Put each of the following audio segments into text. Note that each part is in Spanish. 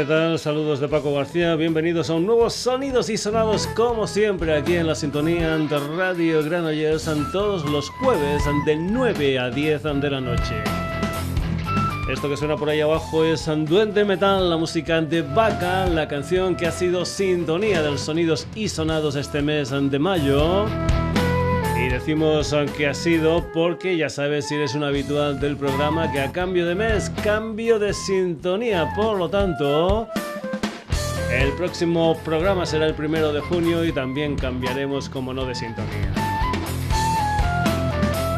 ¿Qué tal? Saludos de Paco García, bienvenidos a un nuevo Sonidos y Sonados como siempre aquí en la sintonía de Radio Granollers todos los jueves de 9 a 10 de la noche. Esto que suena por ahí abajo es Duende Metal, la música de Vaca, la canción que ha sido sintonía de los Sonidos y Sonados este mes de mayo. Y decimos que ha sido porque ya sabes si eres un habitual del programa que a cambio de mes, cambio de sintonía. Por lo tanto, el próximo programa será el primero de junio y también cambiaremos, como no, de sintonía.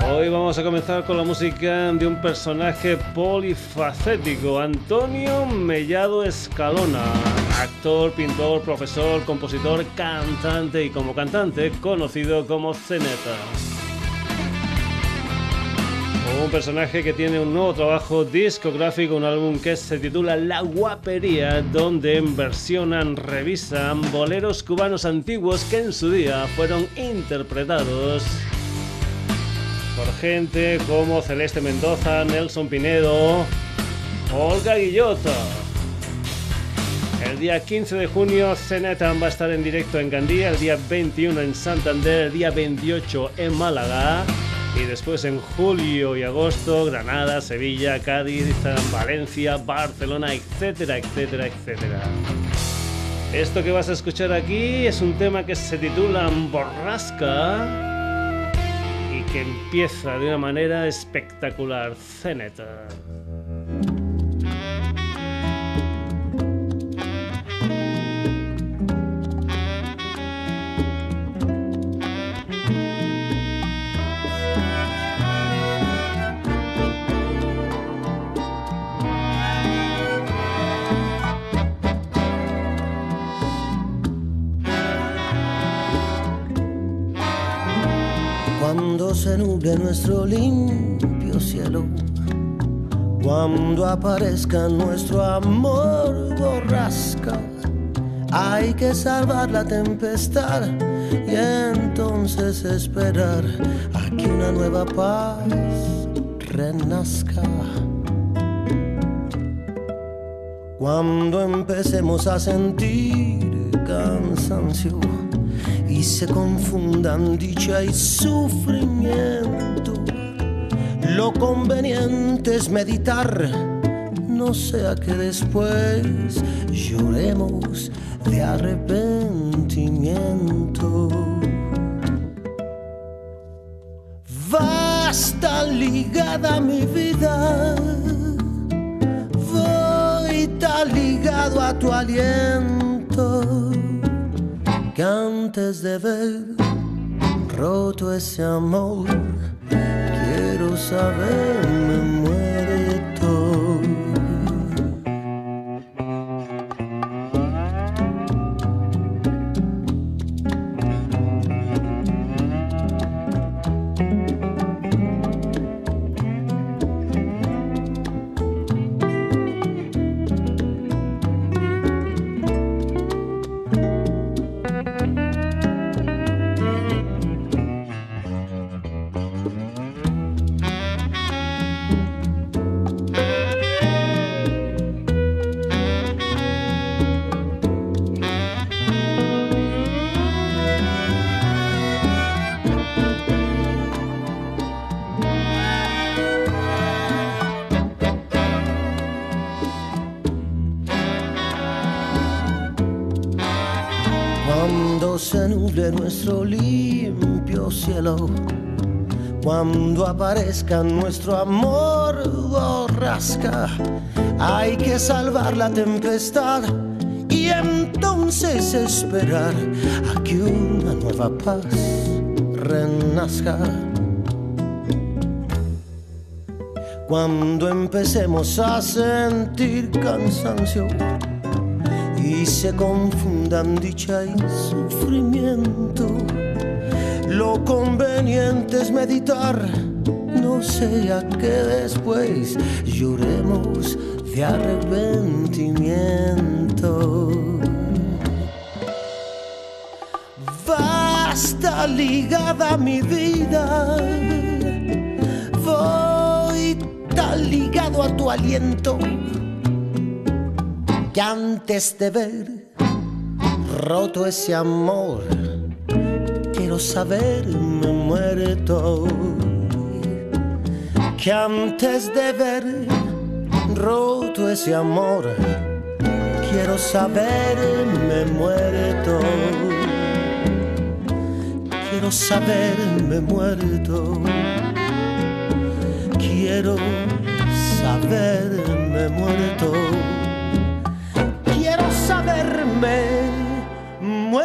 Hoy vamos a comenzar con la música de un personaje polifacético, Antonio Mellado Escalona actor, pintor, profesor, compositor, cantante y como cantante conocido como Zeneta. Un personaje que tiene un nuevo trabajo discográfico, un álbum que se titula La Guapería, donde versionan, revisan boleros cubanos antiguos que en su día fueron interpretados por gente como Celeste Mendoza, Nelson Pinedo, Olga Guillota. El día 15 de junio Cenetan va a estar en directo en Gandía, el día 21 en Santander, el día 28 en Málaga y después en julio y agosto Granada, Sevilla, Cádiz, Valencia, Barcelona, etcétera, etcétera, etcétera. Esto que vas a escuchar aquí es un tema que se titula Borrasca y que empieza de una manera espectacular. Se nuble nuestro limpio cielo, cuando aparezca nuestro amor borrasca, hay que salvar la tempestad y entonces esperar a que una nueva paz renazca. Cuando empecemos a sentir cansancio, se confundan dicha y sufrimiento. Lo conveniente es meditar, no sea que después lloremos de arrepentimiento. Basta ligada mi vida, voy tan ligado a tu aliento que antes de ver roto ese amor, quiero saber, me muere nuestro limpio cielo. Cuando aparezca nuestro amor borrasca, hay que salvar la tempestad y entonces esperar a que una nueva paz renazca. Cuando empecemos a sentir cansancio, y se confundan dicha y sufrimiento. Lo conveniente es meditar, no sea que después lloremos de arrepentimiento. Basta ligada mi vida, voy tan ligado a tu aliento que antes de ver roto ese amor, quiero saberme muerto. Que antes de ver roto ese amor, quiero saberme muerto. Quiero saberme muerto. Quiero saberme muerto saberme muerto.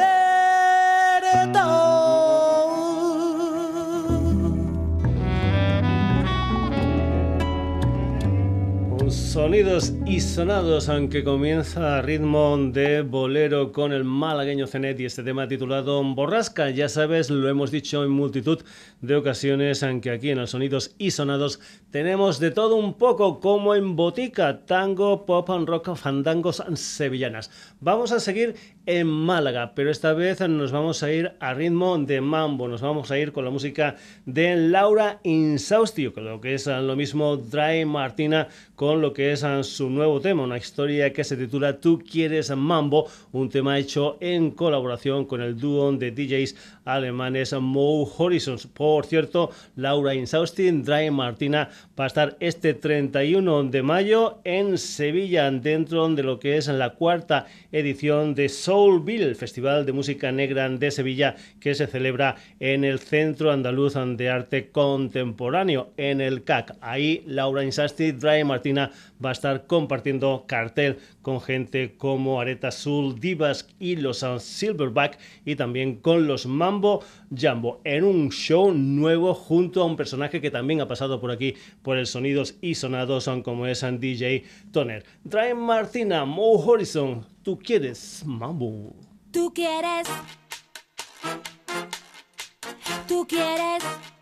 Sonidos y sonados, aunque comienza a ritmo de bolero con el malagueño Zenet y este tema titulado Borrasca. Ya sabes, lo hemos dicho en multitud de ocasiones, aunque aquí en los Sonidos y Sonados tenemos de todo un poco, como en botica, tango, pop and rock, fandangos sevillanas. Vamos a seguir en Málaga, pero esta vez nos vamos a ir a ritmo de mambo, nos vamos a ir con la música de Laura Insaustio, con lo que es lo mismo Dry Martina con lo que es su nuevo tema, una historia que se titula Tú quieres mambo, un tema hecho en colaboración con el dúo de DJs alemanes Mo Horizons. Por cierto, Laura Insaustin, Dry Martina va a estar este 31 de mayo en Sevilla, dentro de lo que es la cuarta edición de Soulville, el Festival de Música Negra de Sevilla, que se celebra en el Centro Andaluz de Arte Contemporáneo, en el CAC. Ahí Laura Insausti, Dry Martina va a estar compartiendo cartel con gente como Areta Soul, Divas y los Silverback y también con los Mambo Jambo en un show nuevo junto a un personaje que también ha pasado por aquí por el Sonidos y Sonados como es DJ Toner. Dry Martina, Mo Horizon, tú quieres Mambo. Tú quieres. Tú quieres.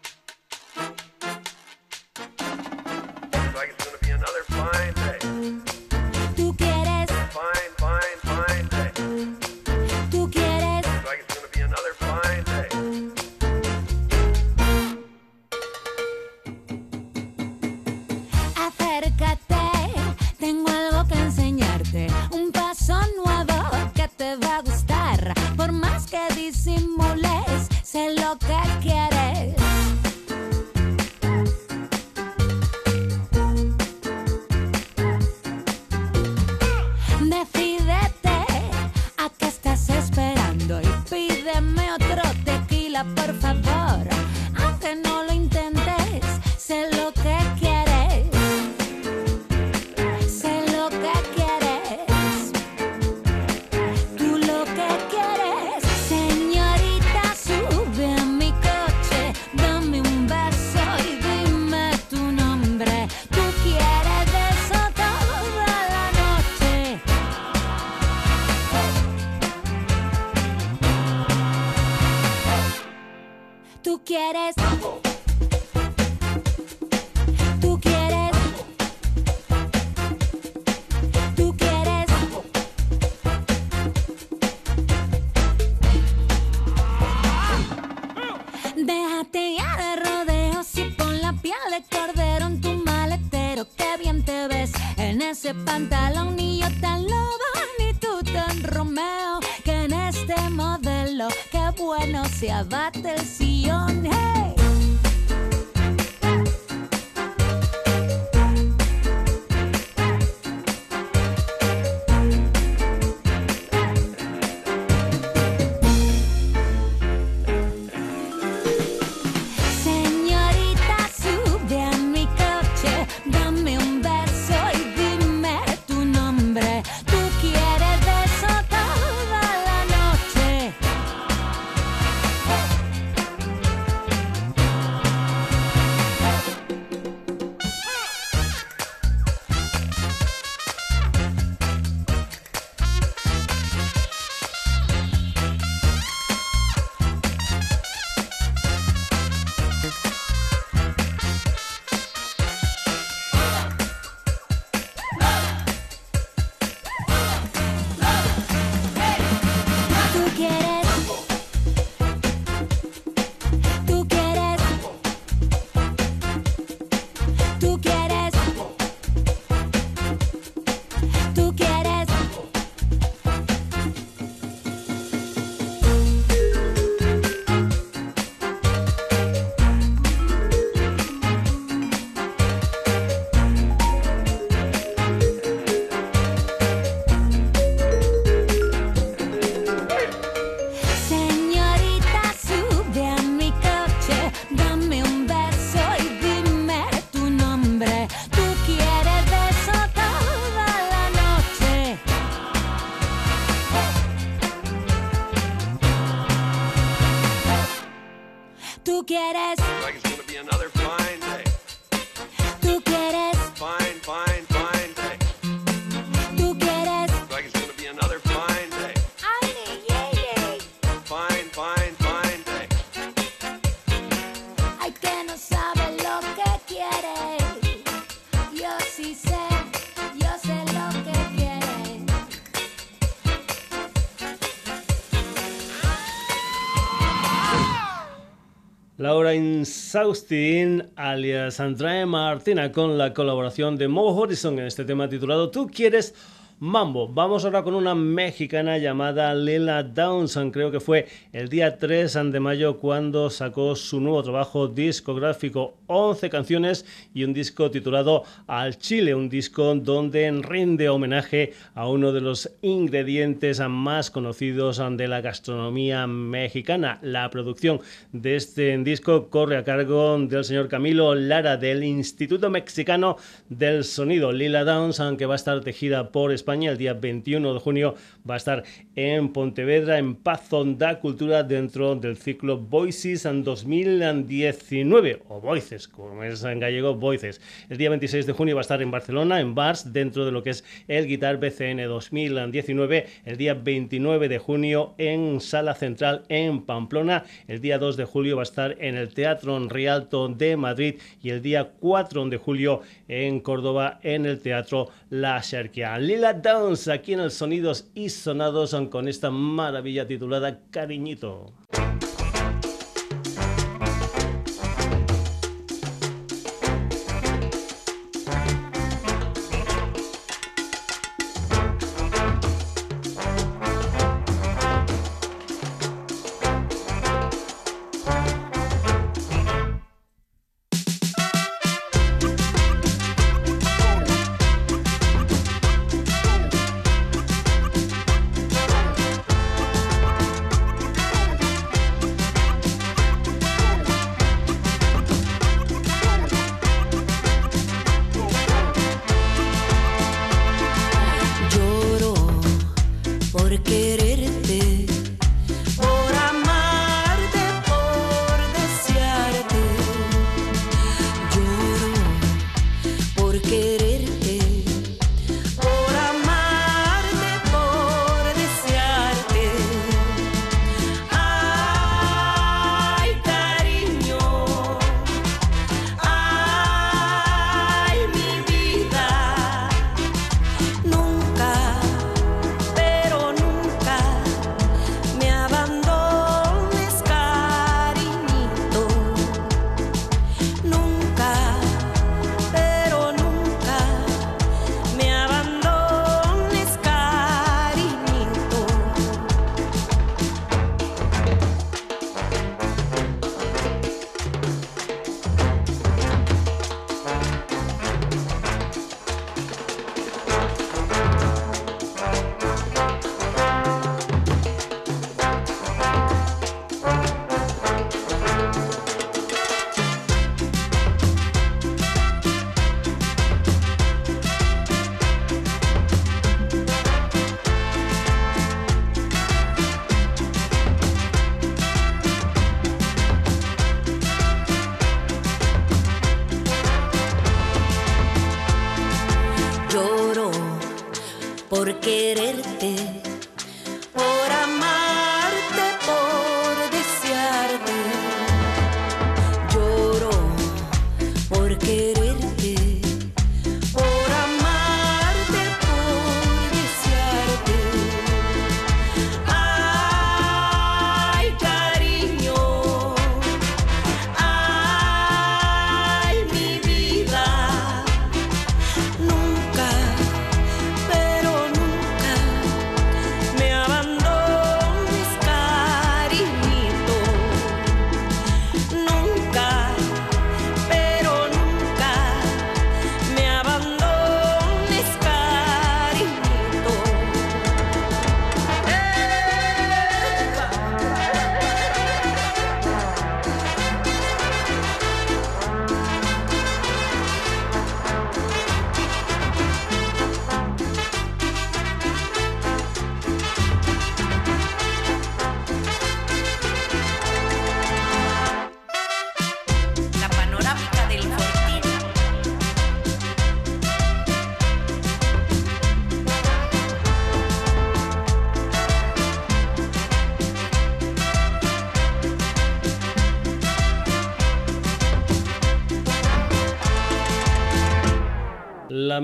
bueno se abate el sillón. Laura Insaustin, alias Andrea Martina, con la colaboración de Mo Horizon en este tema titulado Tú quieres mambo. Vamos ahora con una mexicana llamada Lila Downson. Creo que fue el día 3 de mayo cuando sacó su nuevo trabajo discográfico. 11 canciones y un disco titulado Al Chile, un disco donde rinde homenaje a uno de los ingredientes más conocidos de la gastronomía mexicana. La producción de este disco corre a cargo del señor Camilo Lara del Instituto Mexicano del Sonido. Lila Downson, que va a estar tejida por España. El día 21 de junio va a estar en Pontevedra, en Paz Onda Cultura, dentro del ciclo Voices en 2019, o Voices, como es en gallego, Voices. El día 26 de junio va a estar en Barcelona, en Bars, dentro de lo que es el Guitar BCN 2019. El día 29 de junio en Sala Central, en Pamplona. El día 2 de julio va a estar en el Teatro Rialto de Madrid y el día 4 de julio en Córdoba, en el Teatro La Xerquia. Lila Dance aquí en el Sonidos y Sonados con esta maravilla titulada Cariñito.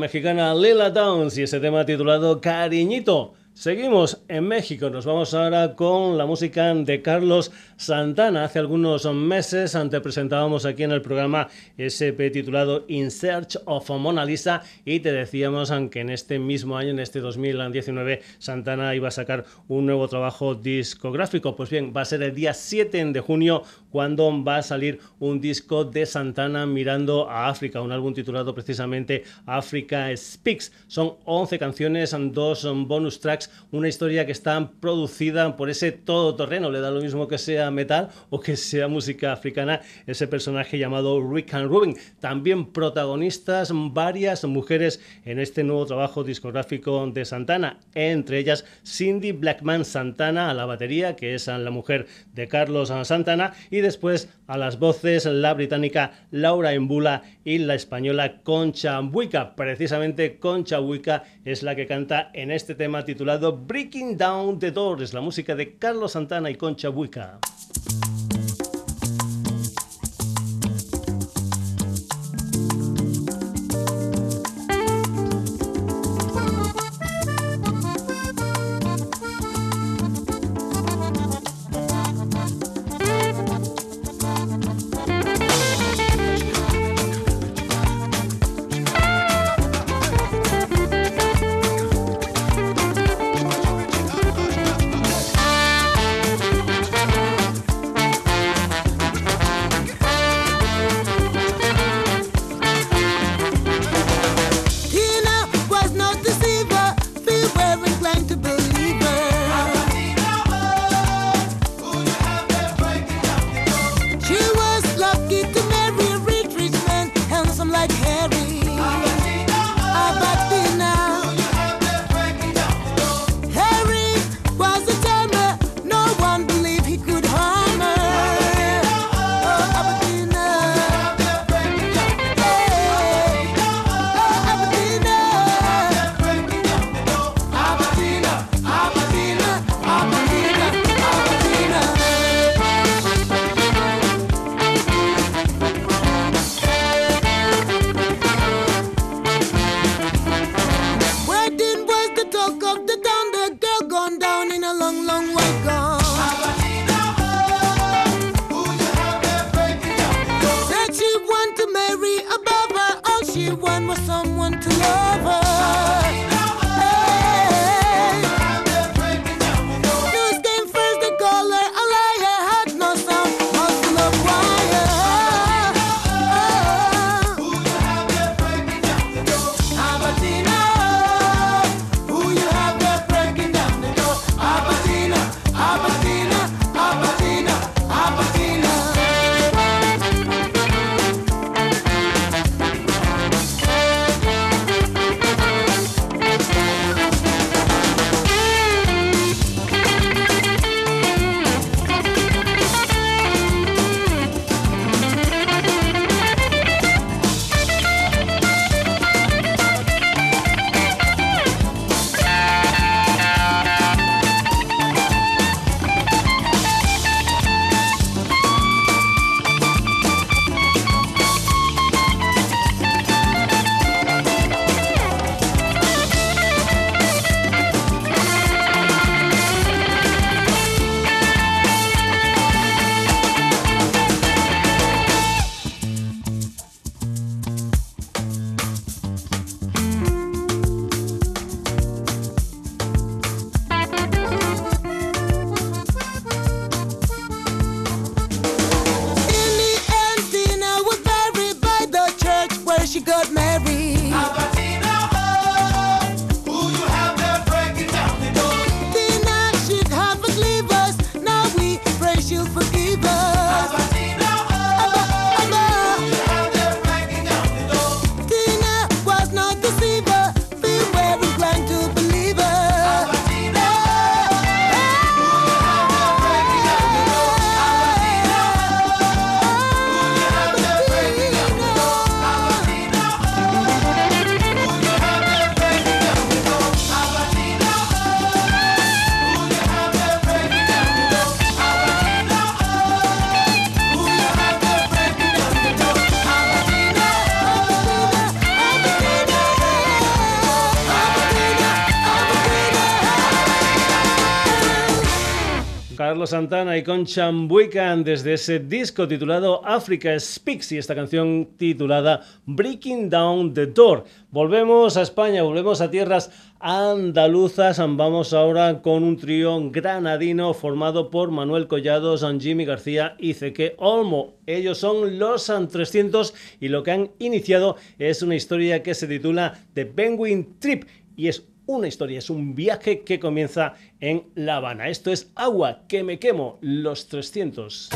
Mexicana Lila Downs y ese tema titulado Cariñito. Seguimos en México, nos vamos ahora con la música de Carlos Santana. Hace algunos meses antes presentábamos aquí en el programa SP titulado In Search of Mona Lisa y te decíamos que en este mismo año, en este 2019, Santana iba a sacar un nuevo trabajo discográfico. Pues bien, va a ser el día 7 de junio cuando va a salir un disco de Santana mirando a África, un álbum titulado precisamente Africa Speaks. Son 11 canciones, dos bonus tracks una historia que está producida por ese todoterreno, le da lo mismo que sea metal o que sea música africana, ese personaje llamado Rick and Rubin. También protagonistas varias mujeres en este nuevo trabajo discográfico de Santana, entre ellas Cindy Blackman Santana a la batería, que es la mujer de Carlos Santana, y después a las voces la británica Laura Embula y la española Concha Buica. Precisamente Concha Buica es la que canta en este tema titulado Breaking Down the Doors, la música de Carlos Santana y Concha Buica. Y con Chambuican desde ese disco titulado Africa Speaks y esta canción titulada Breaking Down the Door. Volvemos a España, volvemos a tierras andaluzas. Vamos ahora con un trío granadino formado por Manuel Collado, San Jimmy García y Zeque Olmo. Ellos son los San 300 y lo que han iniciado es una historia que se titula The Penguin Trip y es una historia, es un viaje que comienza en La Habana. Esto es Agua que me quemo, los 300.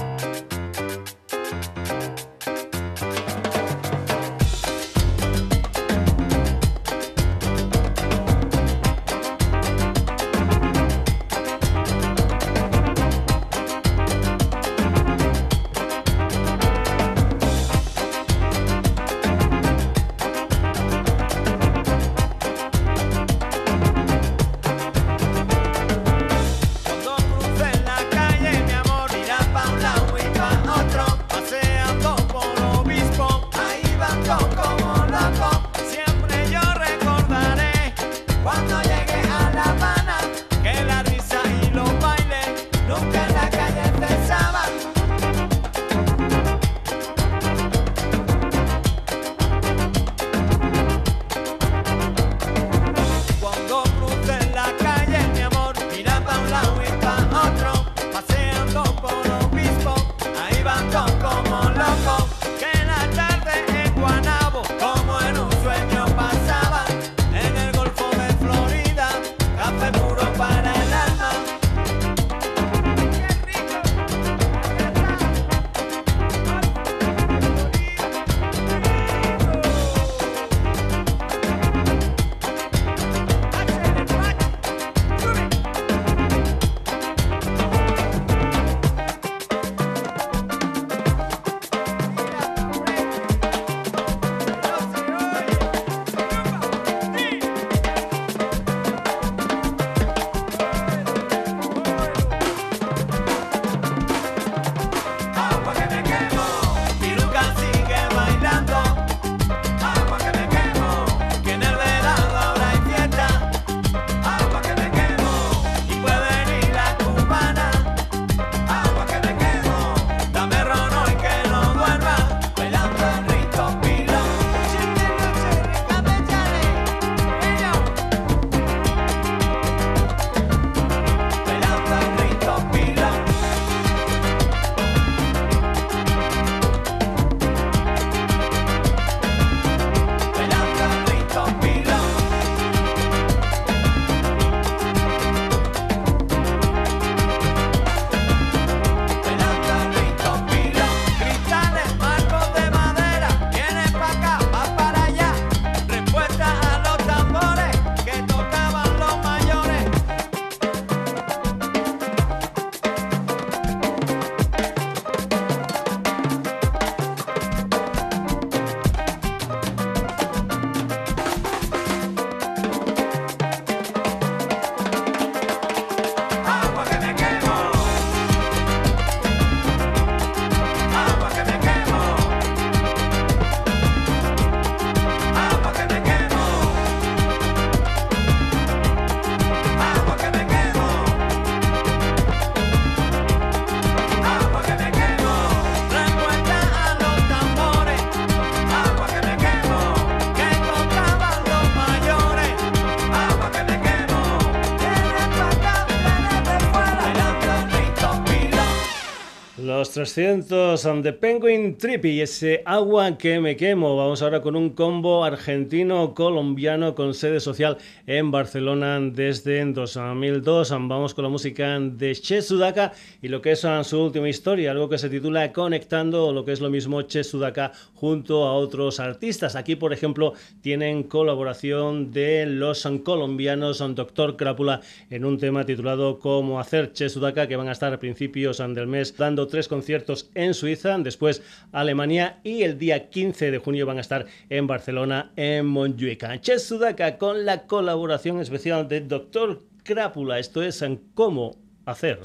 300 on the Penguin Trip y ese agua que me quemo. Vamos ahora con un combo argentino-colombiano con sede social en Barcelona desde 2002. Vamos con la música de Che Sudaka y lo que es su última historia, algo que se titula Conectando, lo que es lo mismo Che Sudaka junto a otros artistas. Aquí, por ejemplo, tienen colaboración de los colombianos Doctor Crápula en un tema titulado Cómo hacer Che Sudaka, que van a estar a principios del mes dando tres conciertos en Suiza, después Alemania y el día 15 de junio van a estar en Barcelona, en Montjuic. Che Sudaka con la colaboración especial de Doctor Crápula. Esto es en cómo hacer.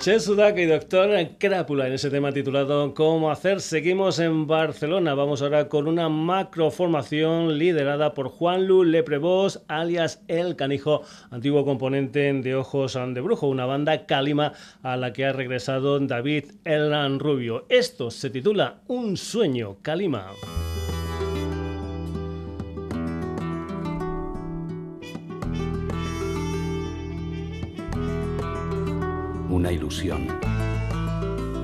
Che Sudak y Doctor Crápula en ese tema titulado Cómo hacer. Seguimos en Barcelona. Vamos ahora con una macroformación liderada por Juan Lu Leprevos, alias El Canijo, antiguo componente de Ojos de Brujo, una banda calima a la que ha regresado David Elan Rubio. Esto se titula Un sueño calima. Una ilusión,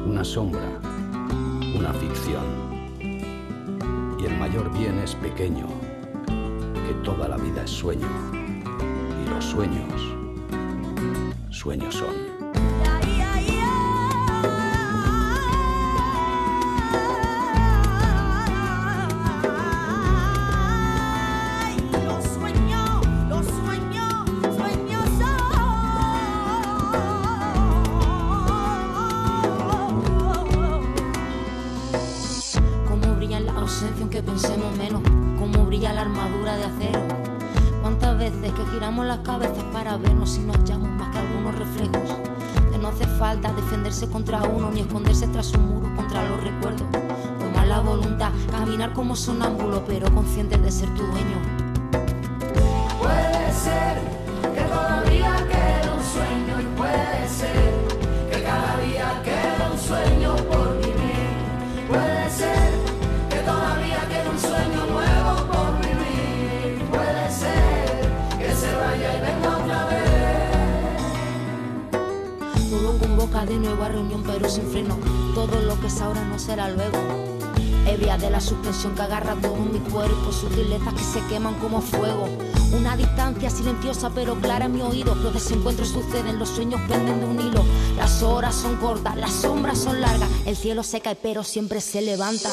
una sombra, una ficción. Y el mayor bien es pequeño, que toda la vida es sueño, y los sueños, sueños son. Giramos las cabezas para vernos y no hallamos más que algunos reflejos. Que no hace falta defenderse contra uno ni esconderse tras un muro contra los recuerdos. Tomar la voluntad, caminar como sonámbulo, pero consciente de ser tu dueño. Puede ser que todavía quede un sueño y puede ser. De nuevo reunión pero sin freno. Todo lo que es ahora no será luego. Ebria de la suspensión que agarra todo mi cuerpo, sutilezas que se queman como fuego. Una distancia silenciosa pero clara en mi oído. Los desencuentros suceden, los sueños penden de un hilo. Las horas son cortas, las sombras son largas. El cielo se cae pero siempre se levanta.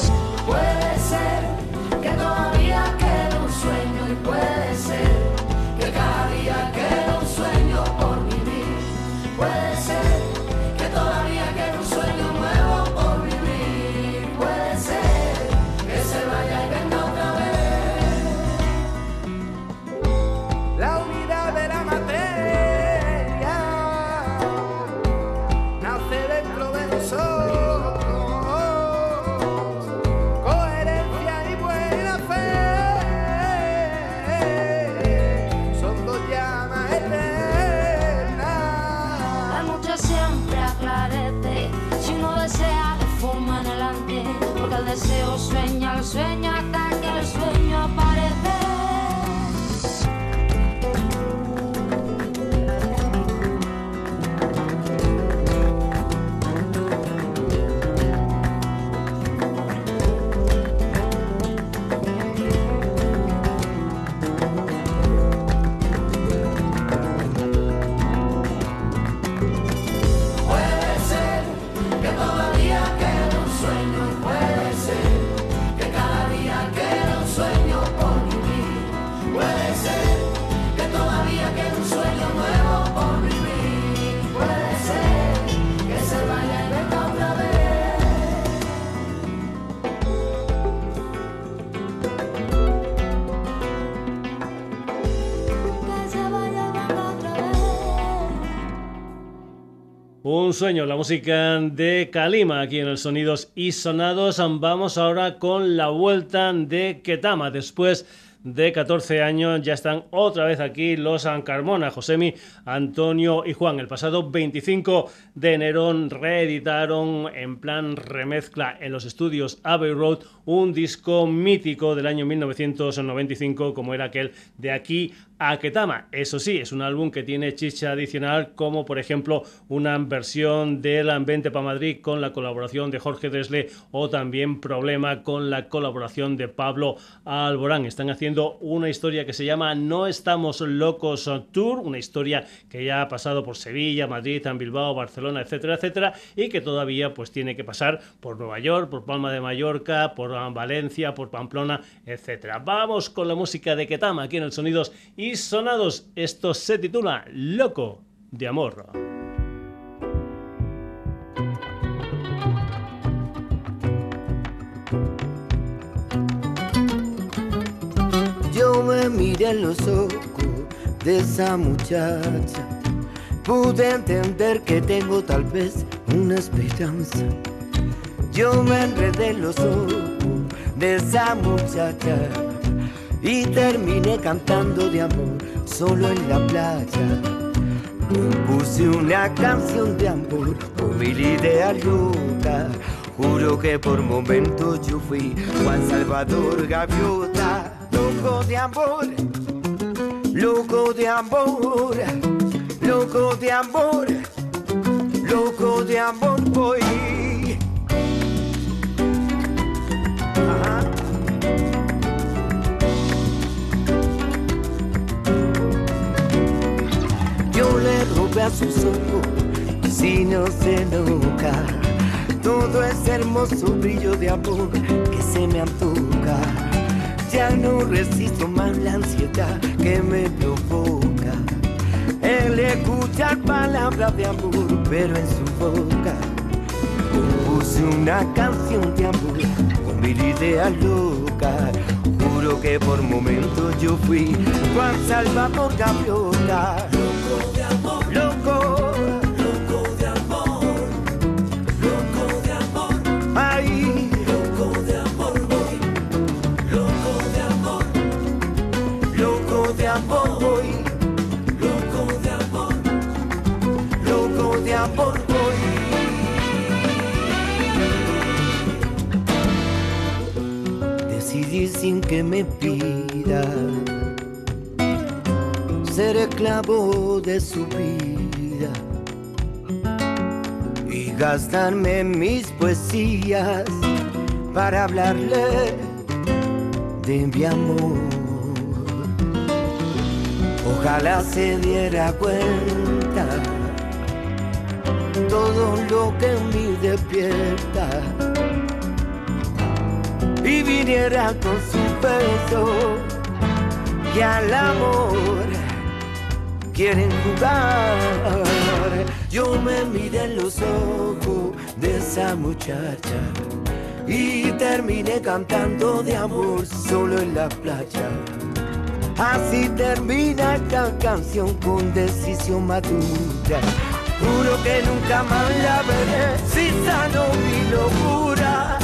Puede ser que todavía quede un sueño y puede ser que cada día quede un sueño por vivir. Un sueño, la música de Kalima aquí en el Sonidos y Sonados. Vamos ahora con la vuelta de Ketama. Después de 14 años ya están otra vez aquí los Carmona, Josemi, Antonio y Juan. El pasado 25 de enero reeditaron en plan remezcla en los estudios Abbey Road un disco mítico del año 1995 como era aquel de aquí a Ketama. Eso sí, es un álbum que tiene chicha adicional, como por ejemplo una versión de la Vente para Madrid con la colaboración de Jorge Dresle o también Problema con la colaboración de Pablo Alborán. Están haciendo una historia que se llama No estamos locos Tour, una historia que ya ha pasado por Sevilla, Madrid, Bilbao, Barcelona, etcétera, etcétera, y que todavía pues tiene que pasar por Nueva York, por Palma de Mallorca, por Valencia, por Pamplona, etcétera. Vamos con la música de Ketama aquí en el Sonidos y Sonados. Esto se titula Loco de Amor. Yo me miré en los ojos de esa muchacha. Pude entender que tengo tal vez una esperanza. Yo me enredé en los ojos de esa muchacha y terminé cantando de amor solo en la playa. Compuse una canción de amor con mil ideas locas. Juro que por momentos yo fui Juan Salvador Gaviota, loco de amor, loco de amor, loco de amor, loco de amor voy. A sus ojos, si no se enoja. Todo es hermoso brillo de amor que se me antoja. Ya no resisto más la ansiedad que me provoca. El escuchar palabras de amor, pero en su boca. Compuse una canción de amor con mil ideas locas. Juro que por momentos yo fui Juan Salvador Gaviota. Sin que me pida ser esclavo de su vida y gastarme mis poesías para hablarle de mi amor. Ojalá se diera cuenta todo lo que en mí despierta y viniera con su peso y al amor quieren jugar. Yo me miré en los ojos de esa muchacha y terminé cantando de amor solo en la playa. Así termina esta canción con decisión madura. Juro que nunca más la veré si sano mi locura.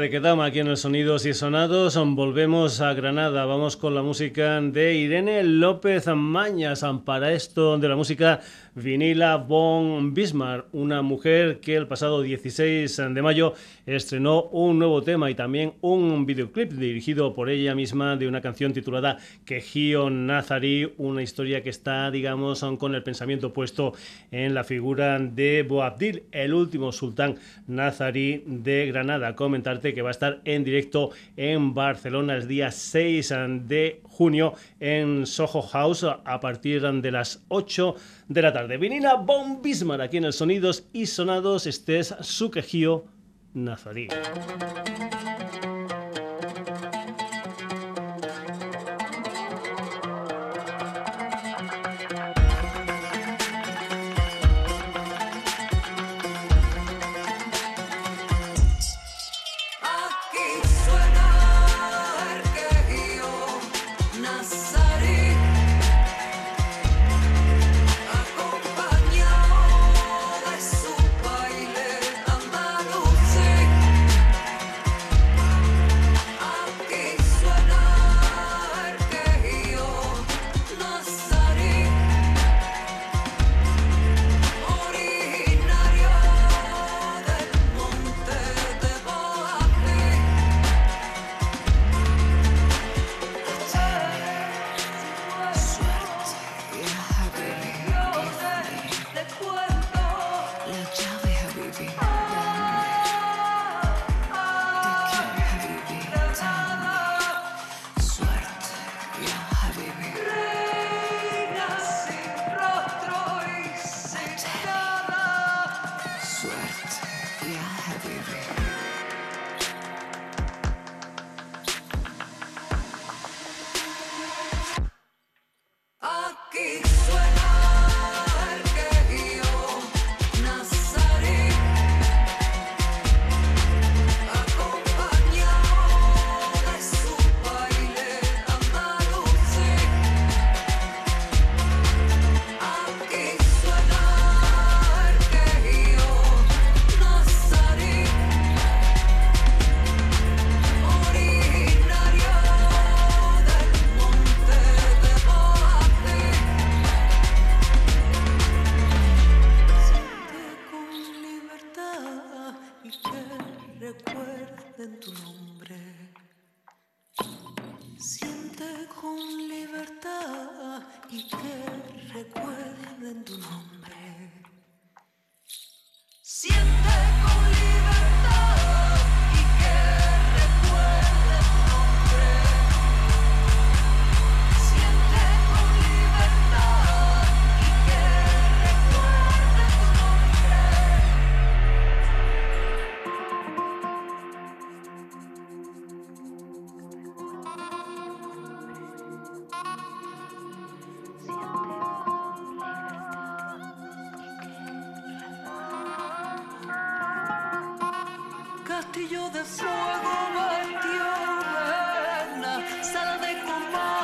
De Kedama aquí en el Sonidos y Sonados. Volvemos a Granada. Vamos con la música de Irene López Mañas. Para esto de la música Vinila von Bismarck, una mujer que el pasado 16 de mayo estrenó un nuevo tema y también un videoclip dirigido por ella misma de una canción titulada Quejío Nazari, una historia que está, digamos, con el pensamiento puesto en la figura de Boabdil, el último sultán nazarí de Granada. Comentarte que va a estar en directo en Barcelona el día 6 de junio en Soho House a partir de las 8 de la tarde. Vinila Bon Bismarck aquí en el Sonidos y Sonados. Este es su quejío nazarí.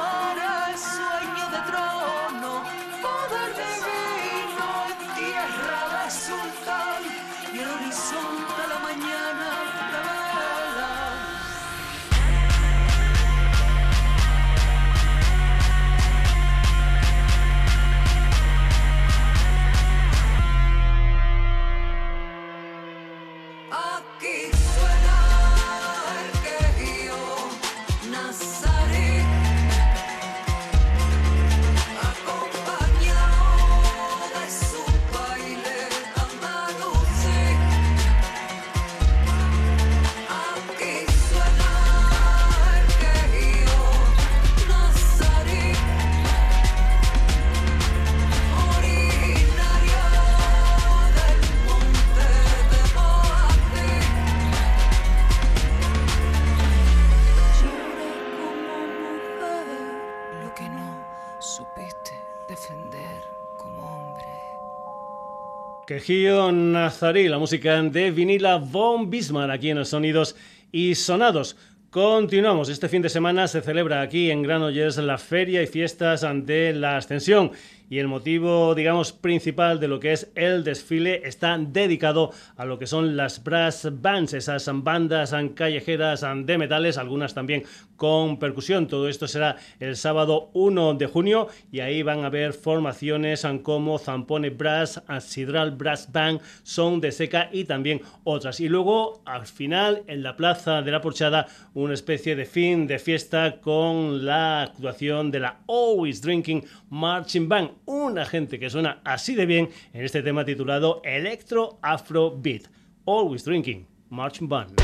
Quejío Nazarí, la música de Vinila von Bismarck aquí en los Sonidos y Sonados. Continuamos. Este fin de semana se celebra aquí en Granollers la feria y fiestas ante la Ascensión y el motivo, digamos, principal de lo que es el desfile está dedicado a lo que son las brass bands, esas bandas callejeras de metales, algunas también con percusión. Todo esto será el sábado 1 de junio y ahí van a haber formaciones como Zampone Brass, Sidral Brass Band, Son de Seca y también otras. Y luego, al final, en la plaza de la Porchada, una especie de fin de fiesta con la actuación de la Always Drinking Marching Band una gente que suena así de bien en este tema titulado Electro Afro Beat. Always Drinking, Marching Band.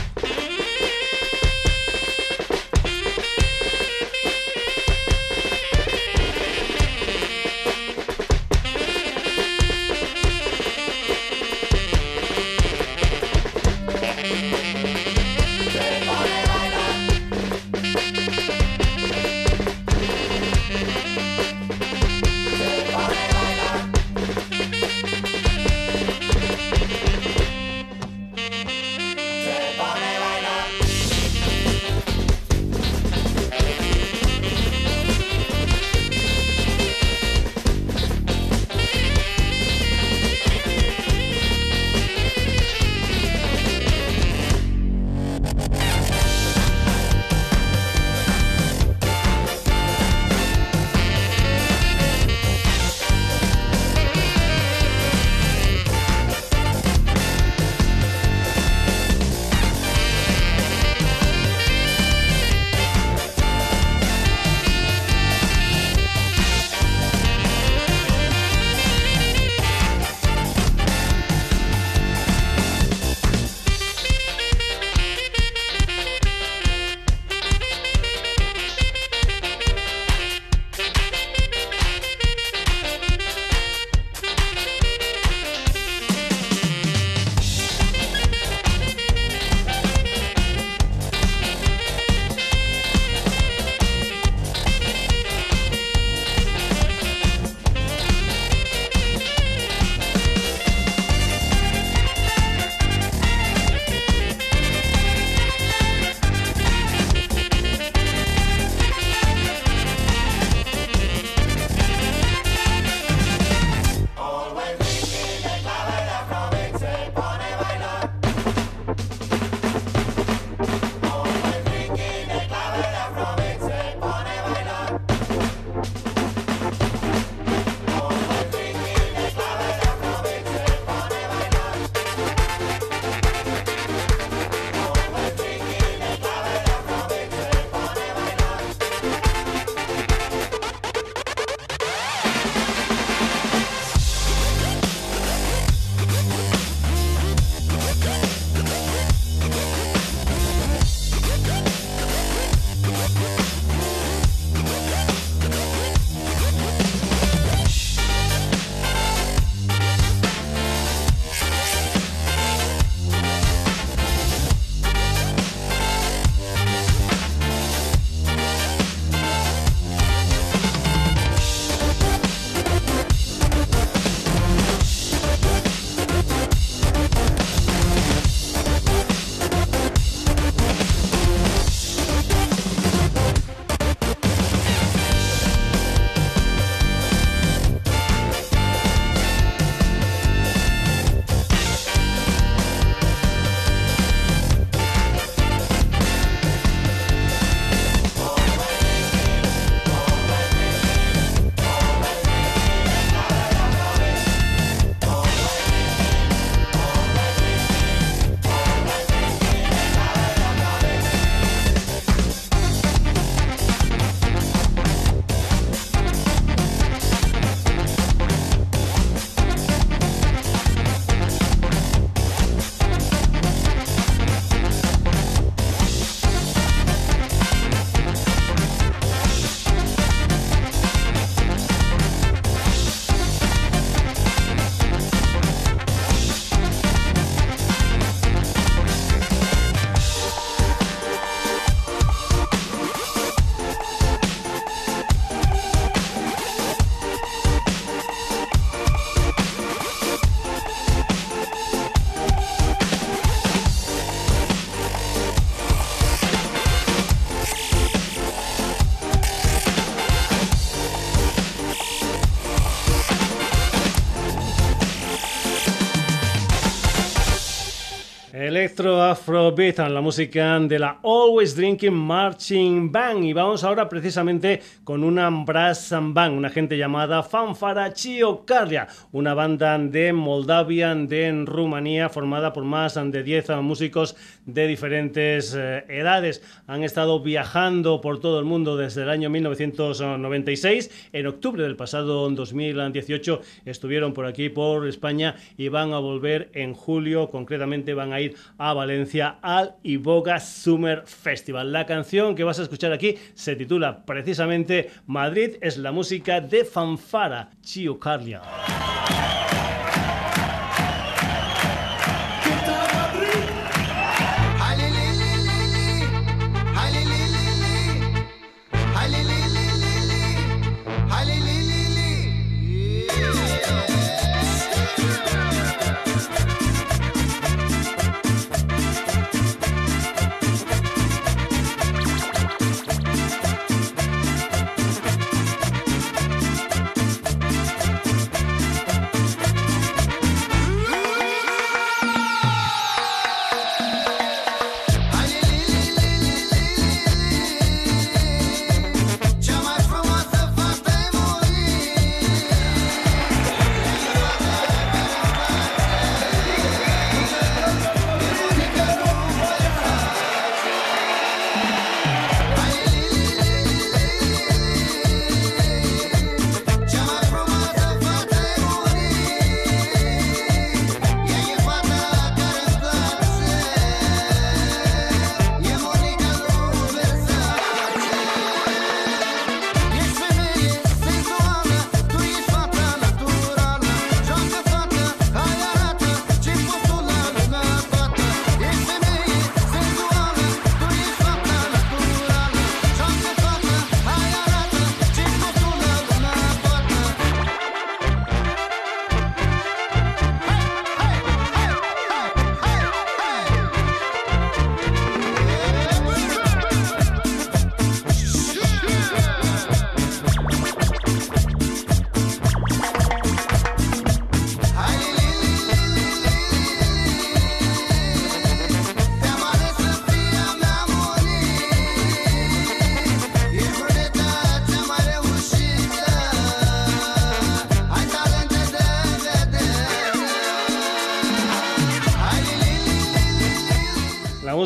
Afrobeat, la música de la Always Drinking Marching Band. Y vamos ahora precisamente con una brass band, una gente llamada Fanfara Chiocarlia, una banda de Moldavia, de Rumanía, formada por más de 10 músicos de diferentes eh, edades. Han estado viajando por todo el mundo desde el año 1996. En octubre del pasado 2018 estuvieron por aquí, por España, y van a volver en julio. Concretamente van a ir a Valencia al Iboga Summer Festival. La canción que vas a escuchar aquí se titula precisamente Madrid es la música de Fanfara Chio Carlia.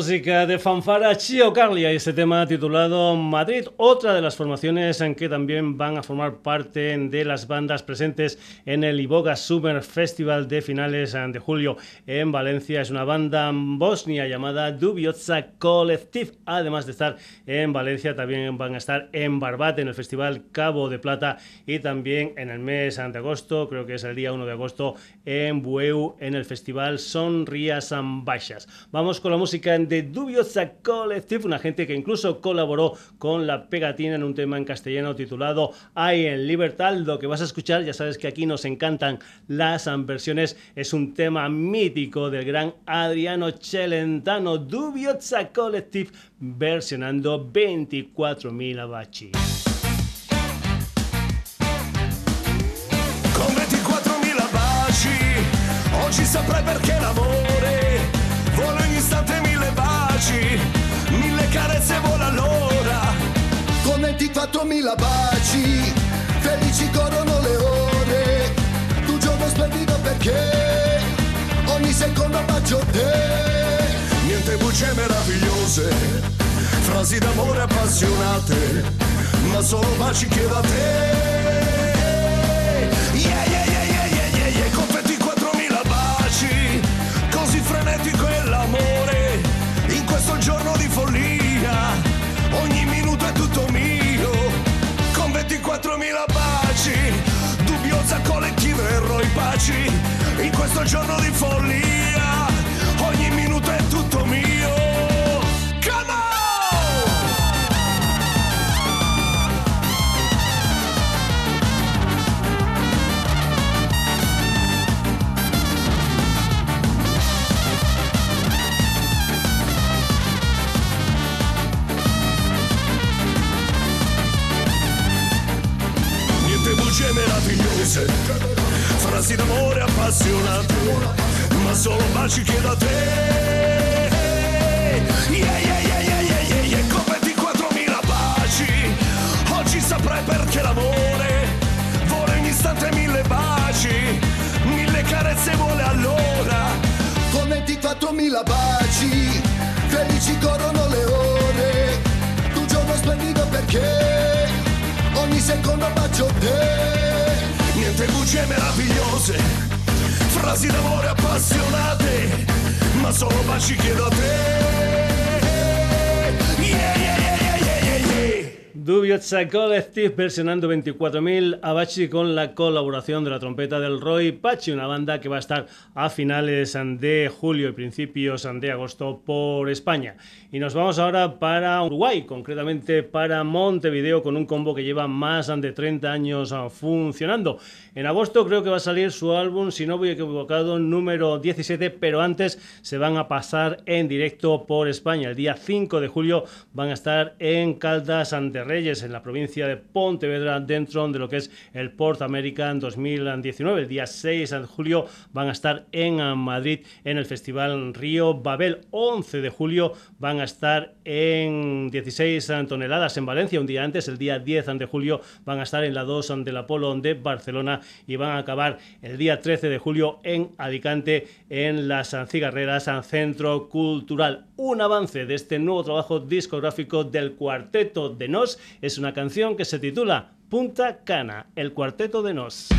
Música de fanfara Chio Carlia y ese tema titulado Madrid, otra de las formaciones en que también van a formar parte de las bandas presentes en el Iboga Summer Festival de finales de julio en Valencia. Es una banda bosnia llamada Dubioza Collective. Además de estar en Valencia, también van a estar en Barbate en el Festival Cabo de Plata y también en el mes de agosto, creo que es el día 1 de agosto, en Bueu en el Festival Sonrías Baixas. Vamos con la música en de Dubiosa Collective, una gente que incluso colaboró con la pegatina en un tema en castellano titulado Hay en Libertad. Lo que vas a escuchar, ya sabes que aquí nos encantan las versiones, es un tema mítico del gran Adriano Celentano, Dubiosa Collective, versionando 24.000 baci. Con 24.000 baci, oggi saprai perché Con 24.000 baci, felici corrono le ore. Tu giorno splendido perché ogni secondo bacio te. Niente bugie meravigliose, frasi d'amore appassionate, ma solo baci chiedo a te. Yeah, yeah, 24.000 baci, dubbiosa collettiva eroi paci, in questo giorno di follia, ogni minuto è tutto mio. Meravigliose, frasi d'amore appassionate, ma solo baci chiedo a te. Yeah, yeah, yeah, yeah, yeah, yeah, yeah, con 24.000 baci. Oggi saprai perché l'amore vuole in istante mille baci, mille carezze vuole allora. Con 24.000 baci, felici corrono le ore. Tu giorno splendido perché ogni secondo bacio te. Niente bugie meravigliose, frasi d'amore appassionate, ma solo baci chiedo a te. Yeah. Dubiosa Collective versionando 24.000 Abachi con la colaboración de la trompeta del Roy Pachi, una banda que va a estar a finales de julio y principios de agosto por España. Y nos vamos ahora para Uruguay, concretamente para Montevideo, con un combo que lleva más de 30 años ah, funcionando. En agosto creo que va a salir su álbum, si no voy equivocado, número 17, pero antes se van a pasar en directo por España. El día 5 de julio van a estar en Caldas ante Reyes, en la provincia de Pontevedra, dentro de lo que es el Port American 2019. El día 6 de julio van a estar en Madrid en el Festival Río Babel. 11 de julio van a estar en 16 toneladas en Valencia. Un día antes, el día 10 de julio, van a estar en la 2 del Apolo de Barcelona y van a acabar el día 13 de julio en Alicante en las Cigarreras Centro Cultural. Un avance de este nuevo trabajo discográfico del Cuarteto de Nos es una canción que se titula Punta Cana, el Cuarteto de Nos.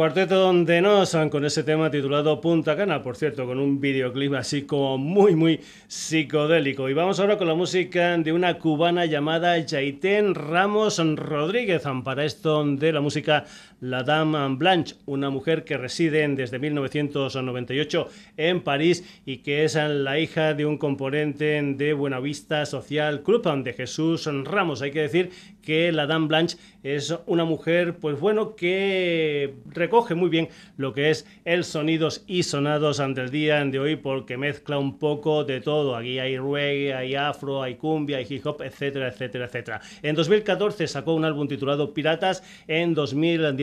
Cuarteto de Nos con ese tema titulado Punta Cana, por cierto, con un videoclip así como muy, muy psicodélico. Y vamos ahora con la música de una cubana llamada Yaitén Ramos Rodríguez. Para esto de la música La Dame Blanche, una mujer que reside desde 1998 en París y que es la hija de un componente de Buenavista Social Club de Jesús Ramos. Hay que decir que la Dame Blanche es una mujer, pues bueno, que recoge muy bien lo que es el sonidos y sonados ante el día de hoy porque mezcla un poco de todo. Aquí hay reggae, hay afro, hay cumbia, hay hip hop, etcétera, etcétera, etcétera. En 2014 sacó un álbum titulado Piratas, en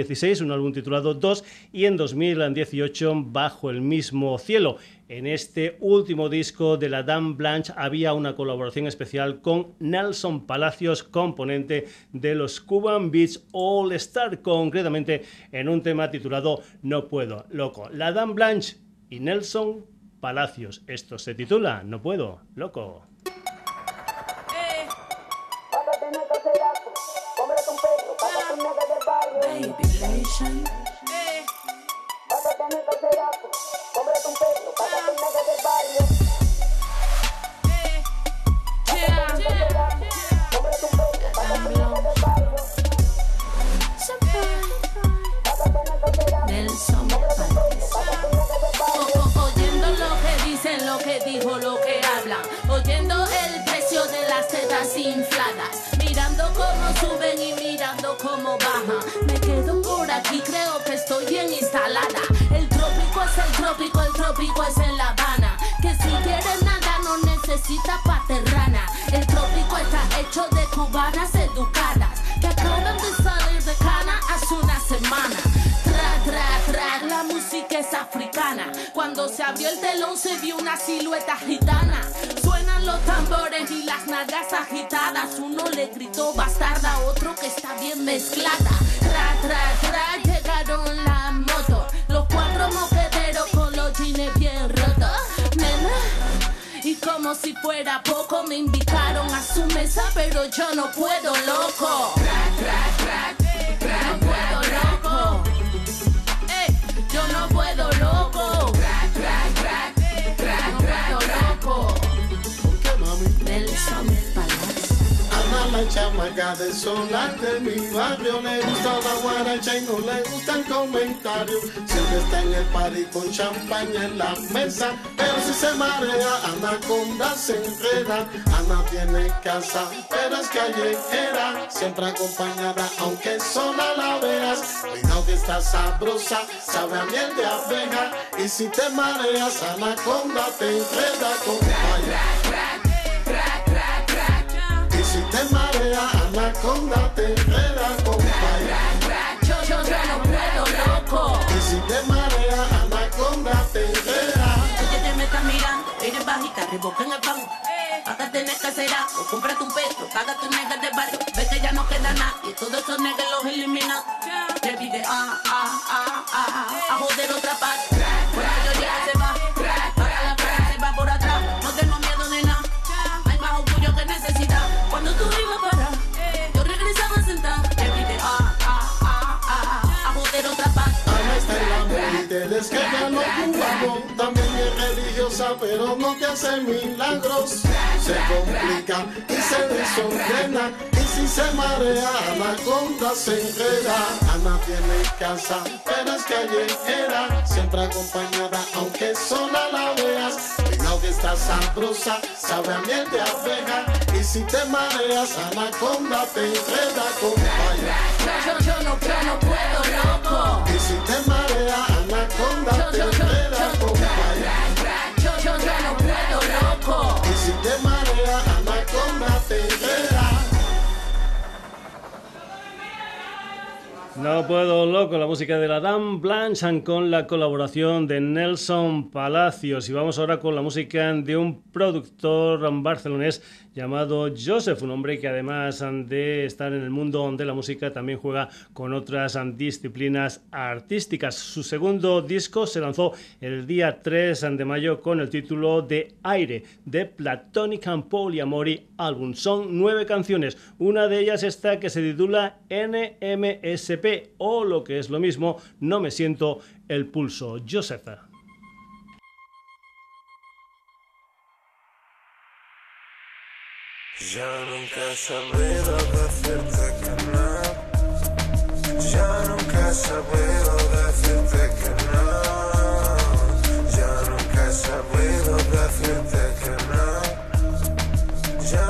2016 un álbum titulado Dos y en 2018 Bajo el mismo cielo. En este último disco de la Dame Blanche había una colaboración especial con Nelson Palacios, componente de los Cuban Beats All Star, concretamente en un tema titulado No Puedo, Loco. La Dame Blanche y Nelson Palacios. Esto se titula No Puedo, Loco. Tetas infladas. Mirando cómo suben y mirando cómo bajan. Trópico, es en La Habana. Que si quieres nada no necesita paterrana. El trópico está hecho de cubanas educadas. Que acaban de salir de cana hace una semana. Tra, tra, tra, la música es africana. Cuando se abrió el telón se vio una silueta gitana. Suenan los tambores y las nalgas agitadas. Uno le gritó bastarda, otro que está bien mezclada. Tra, tra, tra, llegaron la jeans bien rotos. Nena, y como si fuera poco me invitaron a su mesa, pero yo no puedo, loco. No puedo, loco. Yo no puedo, loco. La chamaca de solar de mi barrio. Le gusta la guaracha y no le gustan comentarios. Siempre está en el party con champaña en la mesa Pero si se marea, anaconda se enreda Ana tiene casa, pero es callejera Siempre acompañada, aunque sola la veas. Cuidado que está sabrosa, sabe a miel de abeja. Y si te mareas, anaconda te enreda con te marea, anaconda te enreda con Yo, yo, yo no puedo, loco. Y si te marea, anaconda te enreda. Oye, te me estás mirando, eres bajita, reboca en el banco. Págate en el casera o cómprate un perro, paga tu nega de barrio. Ve que ya no queda nada y todos esos negas los elimina. Te pide ah, ah, ah, ah, a joder otra parte. Pero no te hace milagros. Se complica y se desordena. Y si se marea, anaconda se enreda. Ana tiene casa, pero es callejera. Siempre acompañada, aunque sola la veas. Cuidado que está sabrosa, sabe a miel de abeja. Y si te mareas, anaconda te enreda con. No puedo, loco, la música de la Dame Blanche con la colaboración de Nelson Palacios. Y vamos ahora con la música de un productor barcelonés llamado Joseph, un hombre que además de estar en el mundo de la música también juega con otras disciplinas artísticas. Su segundo disco se lanzó el día 3 de mayo con el título de Aire, de Platonic and Polyamori Album. Son nueve canciones, una de ellas está que se titula NMSP o lo que es lo mismo, No me siento el pulso. Joseph. Ya nunca sabido decirte que no. Ya nunca sabido decirte que no. Ya nunca sabido decirte que no. Ya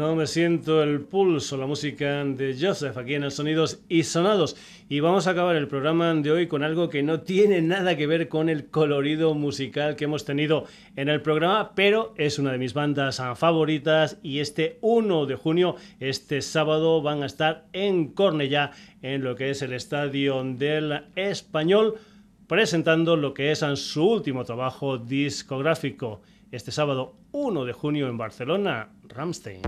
No me siento el pulso, la música de Joseph aquí en el Sonidos y Sonados. Y vamos a acabar el programa de hoy con algo que no tiene nada que ver con el colorido musical que hemos tenido en el programa, pero es una de mis bandas favoritas y este 1 de junio, este sábado, van a estar en Cornellá, en lo que es el Estadio del Español, presentando lo que es su último trabajo discográfico. Este sábado 1 de junio en Barcelona, Рамстейн.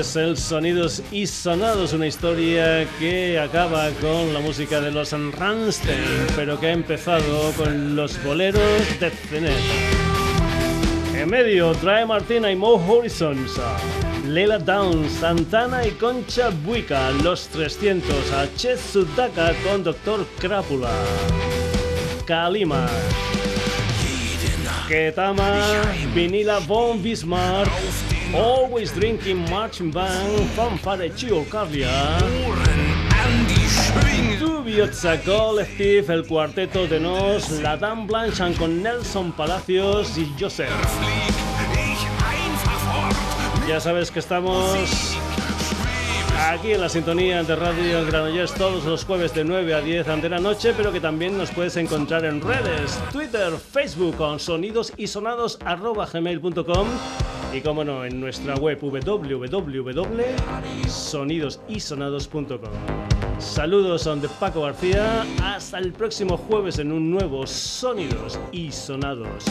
Es el Sonidos y Sonados, una historia que acaba con la música de los Rammstein, pero que ha empezado con los boleros de Zenet. En medio trae Martina y Mo Horizons, Lela Downs, Santana y Concha Buica, Los 300, a Chet con Doctor Crápula, Kalima, Ketama, Vinila von Bismarck, Always Drinking Marching Band, Fanfare Chiorcardia, Dubiozza Collective, el cuarteto de Nos, la Dan Blanchan con Nelson Palacios y Joseph. Ya sabes que estamos aquí en la sintonía de Radio Granollers todos los jueves de 9 a 10 de la noche, pero que también nos puedes encontrar en redes, Twitter, Facebook con sonidosysonados@gmail.com y como no en nuestra web www.sonidosysonados.com. Saludos son de Paco García, hasta el próximo jueves en un nuevo Sonidos y Sonados.